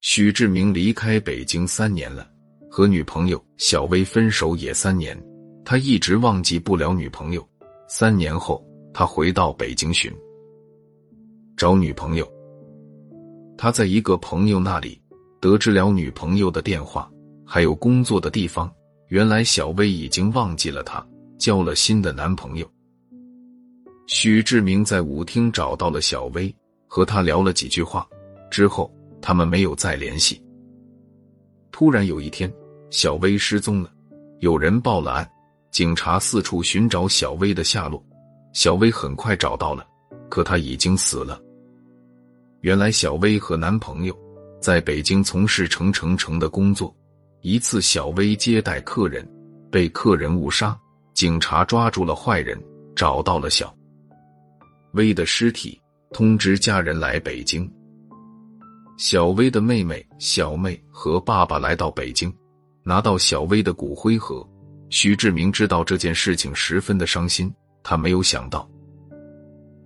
许志明离开北京三年了，和女朋友小薇分手也三年，他一直忘记不了女朋友。三年后，他回到北京寻找女朋友。他在一个朋友那里得知了女朋友的电话，还有工作的地方。原来小薇已经忘记了他，交了新的男朋友。许志明在舞厅找到了小薇，和她聊了几句话之后。他们没有再联系。突然有一天，小薇失踪了，有人报了案，警察四处寻找小薇的下落。小薇很快找到了，可她已经死了。原来，小薇和男朋友在北京从事成成成的工作。一次，小薇接待客人，被客人误杀，警察抓住了坏人，找到了小薇的尸体，通知家人来北京。小薇的妹妹小妹和爸爸来到北京，拿到小薇的骨灰盒。徐志明知道这件事情，十分的伤心。他没有想到，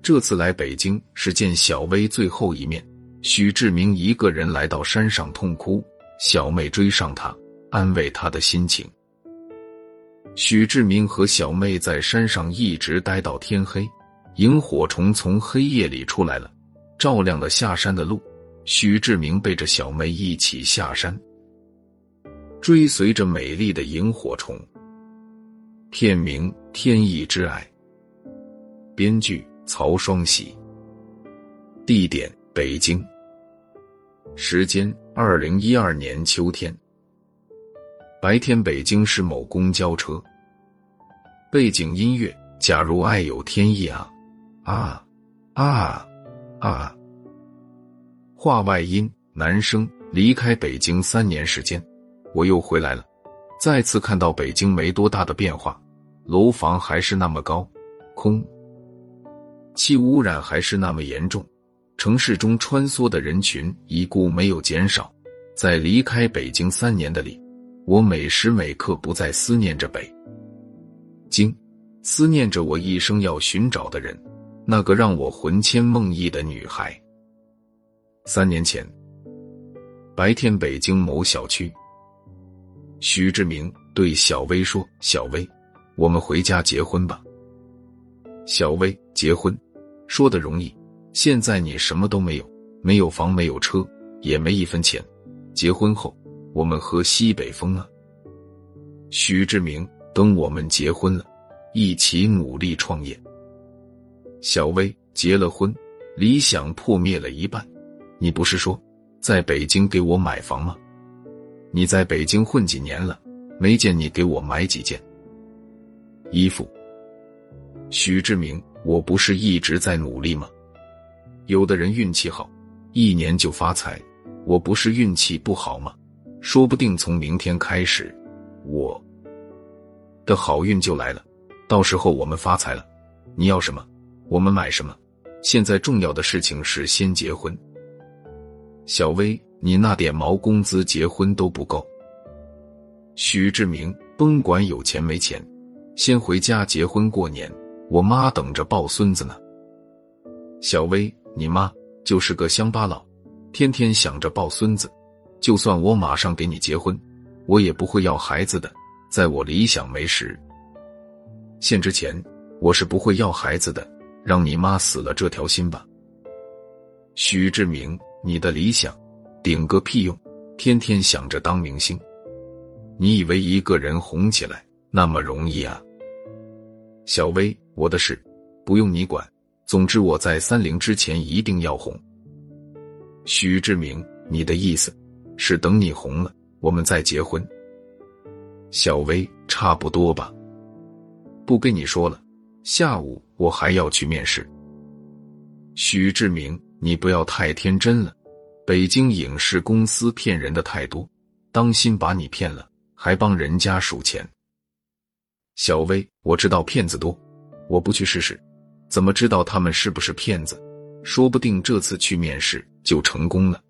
这次来北京是见小薇最后一面。许志明一个人来到山上痛哭，小妹追上他，安慰他的心情。许志明和小妹在山上一直待到天黑，萤火虫从黑夜里出来了，照亮了下山的路。许志明背着小妹一起下山，追随着美丽的萤火虫。片名《天意之爱》，编剧曹双喜，地点北京，时间二零一二年秋天。白天北京市某公交车，背景音乐：假如爱有天意啊啊啊啊！话外音：男生离开北京三年时间，我又回来了，再次看到北京没多大的变化，楼房还是那么高，空气污染还是那么严重，城市中穿梭的人群一顾没有减少。在离开北京三年的里，我每时每刻不再思念着北京，思念着我一生要寻找的人，那个让我魂牵梦萦的女孩。三年前，白天北京某小区，徐志明对小薇说：“小薇，我们回家结婚吧。”小薇，结婚说的容易，现在你什么都没有，没有房，没有车，也没一分钱。结婚后，我们喝西北风啊！徐志明，等我们结婚了，一起努力创业。小薇，结了婚，理想破灭了一半。你不是说在北京给我买房吗？你在北京混几年了，没见你给我买几件衣服。许志明，我不是一直在努力吗？有的人运气好，一年就发财，我不是运气不好吗？说不定从明天开始，我的好运就来了，到时候我们发财了，你要什么，我们买什么。现在重要的事情是先结婚。小薇，你那点毛工资结婚都不够。许志明，甭管有钱没钱，先回家结婚过年。我妈等着抱孙子呢。小薇，你妈就是个乡巴佬，天天想着抱孙子。就算我马上给你结婚，我也不会要孩子的。在我理想没实现之前，我是不会要孩子的。让你妈死了这条心吧。许志明。你的理想，顶个屁用！天天想着当明星，你以为一个人红起来那么容易啊？小薇，我的事不用你管。总之，我在三零之前一定要红。许志明，你的意思是等你红了，我们再结婚？小薇，差不多吧。不跟你说了，下午我还要去面试。许志明。你不要太天真了，北京影视公司骗人的太多，当心把你骗了，还帮人家数钱。小薇，我知道骗子多，我不去试试，怎么知道他们是不是骗子？说不定这次去面试就成功了。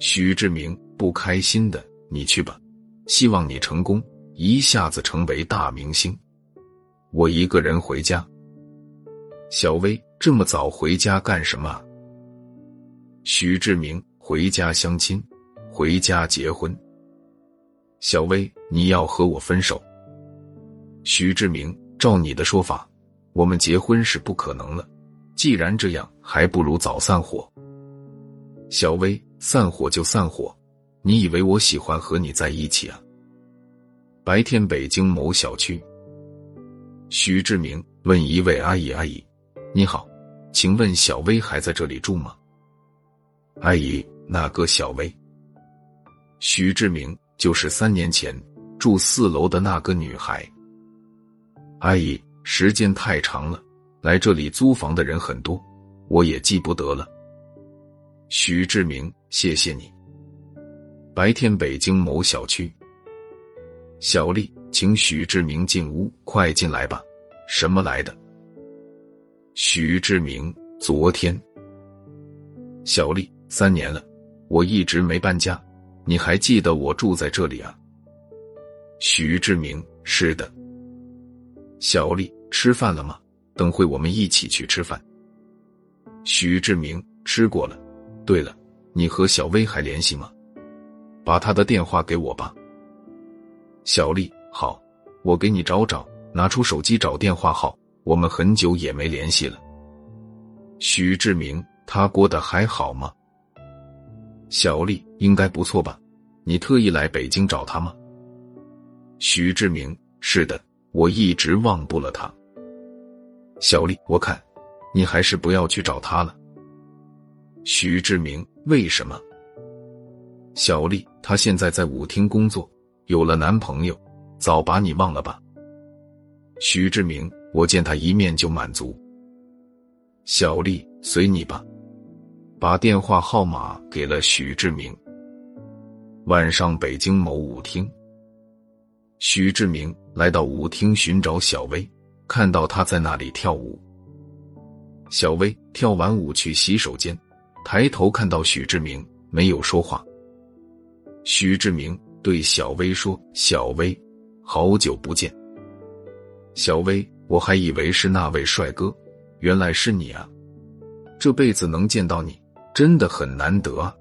许志明，不开心的，你去吧，希望你成功，一下子成为大明星。我一个人回家。小薇。这么早回家干什么？许志明回家相亲，回家结婚。小薇，你要和我分手？徐志明，照你的说法，我们结婚是不可能了。既然这样，还不如早散伙。小薇，散伙就散伙，你以为我喜欢和你在一起啊？白天，北京某小区，徐志明问一位阿姨：“阿姨，你好，请问小薇还在这里住吗？”阿姨，那个小薇？徐志明就是三年前住四楼的那个女孩。阿姨，时间太长了，来这里租房的人很多，我也记不得了。徐志明，谢谢你。白天，北京某小区。小丽，请许志明进屋，快进来吧。什么来的？徐志明，昨天。小丽，三年了，我一直没搬家，你还记得我住在这里啊？徐志明，是的。小丽，吃饭了吗？等会我们一起去吃饭。徐志明，吃过了。对了，你和小薇还联系吗？把她的电话给我吧。小丽，好，我给你找找，拿出手机找电话号。我们很久也没联系了。许志明，他过得还好吗？小丽，应该不错吧？你特意来北京找他吗？许志明，是的，我一直忘不了他。小丽，我看，你还是不要去找他了。许志明，为什么？小丽，他现在在舞厅工作。有了男朋友，早把你忘了吧。徐志明，我见他一面就满足。小丽，随你吧。把电话号码给了许志明。晚上，北京某舞厅，许志明来到舞厅寻找小薇，看到她在那里跳舞。小薇跳完舞去洗手间，抬头看到许志明，没有说话。许志明。对小薇说：“小薇，好久不见。小薇，我还以为是那位帅哥，原来是你啊！这辈子能见到你，真的很难得啊。”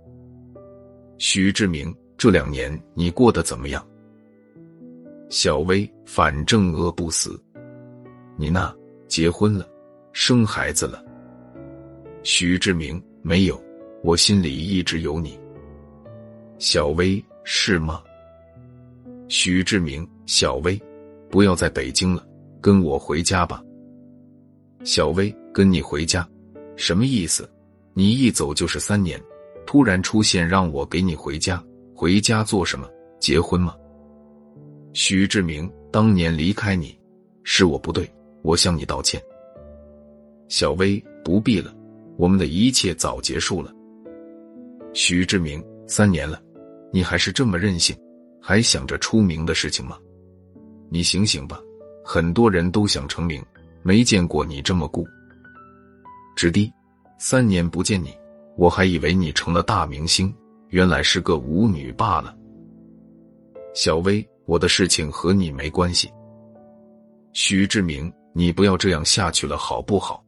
徐志明，这两年你过得怎么样？小薇，反正饿不死。你呢？结婚了，生孩子了？徐志明，没有，我心里一直有你。小薇，是吗？许志明，小薇，不要在北京了，跟我回家吧。小薇，跟你回家，什么意思？你一走就是三年，突然出现让我给你回家，回家做什么？结婚吗？许志明，当年离开你，是我不对，我向你道歉。小薇，不必了，我们的一切早结束了。许志明，三年了，你还是这么任性。还想着出名的事情吗？你醒醒吧！很多人都想成名，没见过你这么固直滴。三年不见你，我还以为你成了大明星，原来是个舞女罢了。小薇，我的事情和你没关系。徐志明，你不要这样下去了，好不好？